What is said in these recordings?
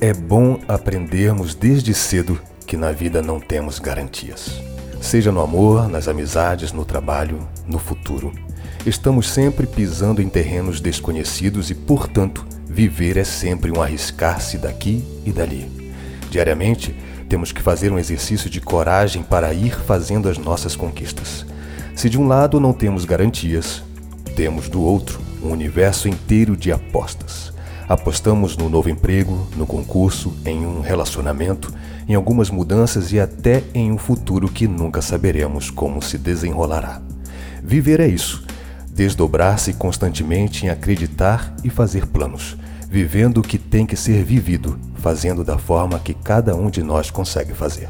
É bom aprendermos desde cedo que na vida não temos garantias. Seja no amor, nas amizades, no trabalho, no futuro. Estamos sempre pisando em terrenos desconhecidos e, portanto, viver é sempre um arriscar-se daqui e dali. Diariamente, temos que fazer um exercício de coragem para ir fazendo as nossas conquistas. Se de um lado não temos garantias, temos do outro um universo inteiro de apostas. Apostamos no novo emprego, no concurso, em um relacionamento, em algumas mudanças e até em um futuro que nunca saberemos como se desenrolará. Viver é isso, desdobrar-se constantemente em acreditar e fazer planos, vivendo o que tem que ser vivido, fazendo da forma que cada um de nós consegue fazer.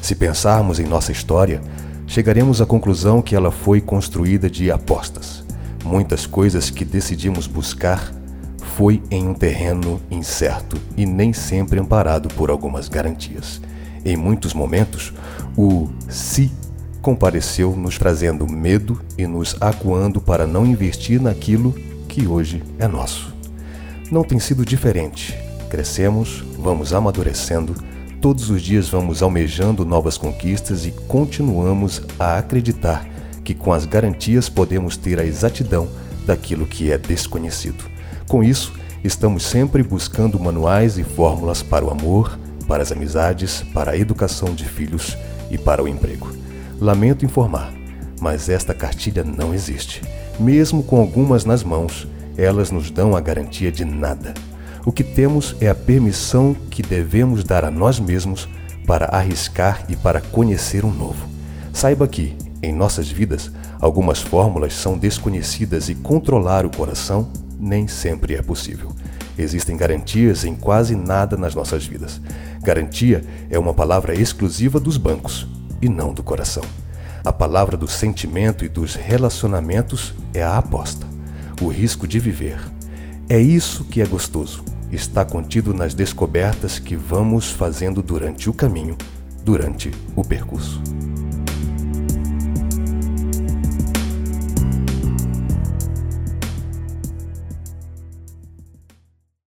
Se pensarmos em nossa história, chegaremos à conclusão que ela foi construída de apostas. Muitas coisas que decidimos buscar foi em um terreno incerto e nem sempre amparado por algumas garantias. Em muitos momentos, o se compareceu nos trazendo medo e nos acuando para não investir naquilo que hoje é nosso. Não tem sido diferente. Crescemos, vamos amadurecendo, todos os dias vamos almejando novas conquistas e continuamos a acreditar que com as garantias podemos ter a exatidão daquilo que é desconhecido. Com isso, estamos sempre buscando manuais e fórmulas para o amor, para as amizades, para a educação de filhos e para o emprego. Lamento informar, mas esta cartilha não existe. Mesmo com algumas nas mãos, elas nos dão a garantia de nada. O que temos é a permissão que devemos dar a nós mesmos para arriscar e para conhecer um novo. Saiba que, em nossas vidas, algumas fórmulas são desconhecidas e controlar o coração nem sempre é possível. Existem garantias em quase nada nas nossas vidas. Garantia é uma palavra exclusiva dos bancos e não do coração. A palavra do sentimento e dos relacionamentos é a aposta, o risco de viver. É isso que é gostoso está contido nas descobertas que vamos fazendo durante o caminho, durante o percurso.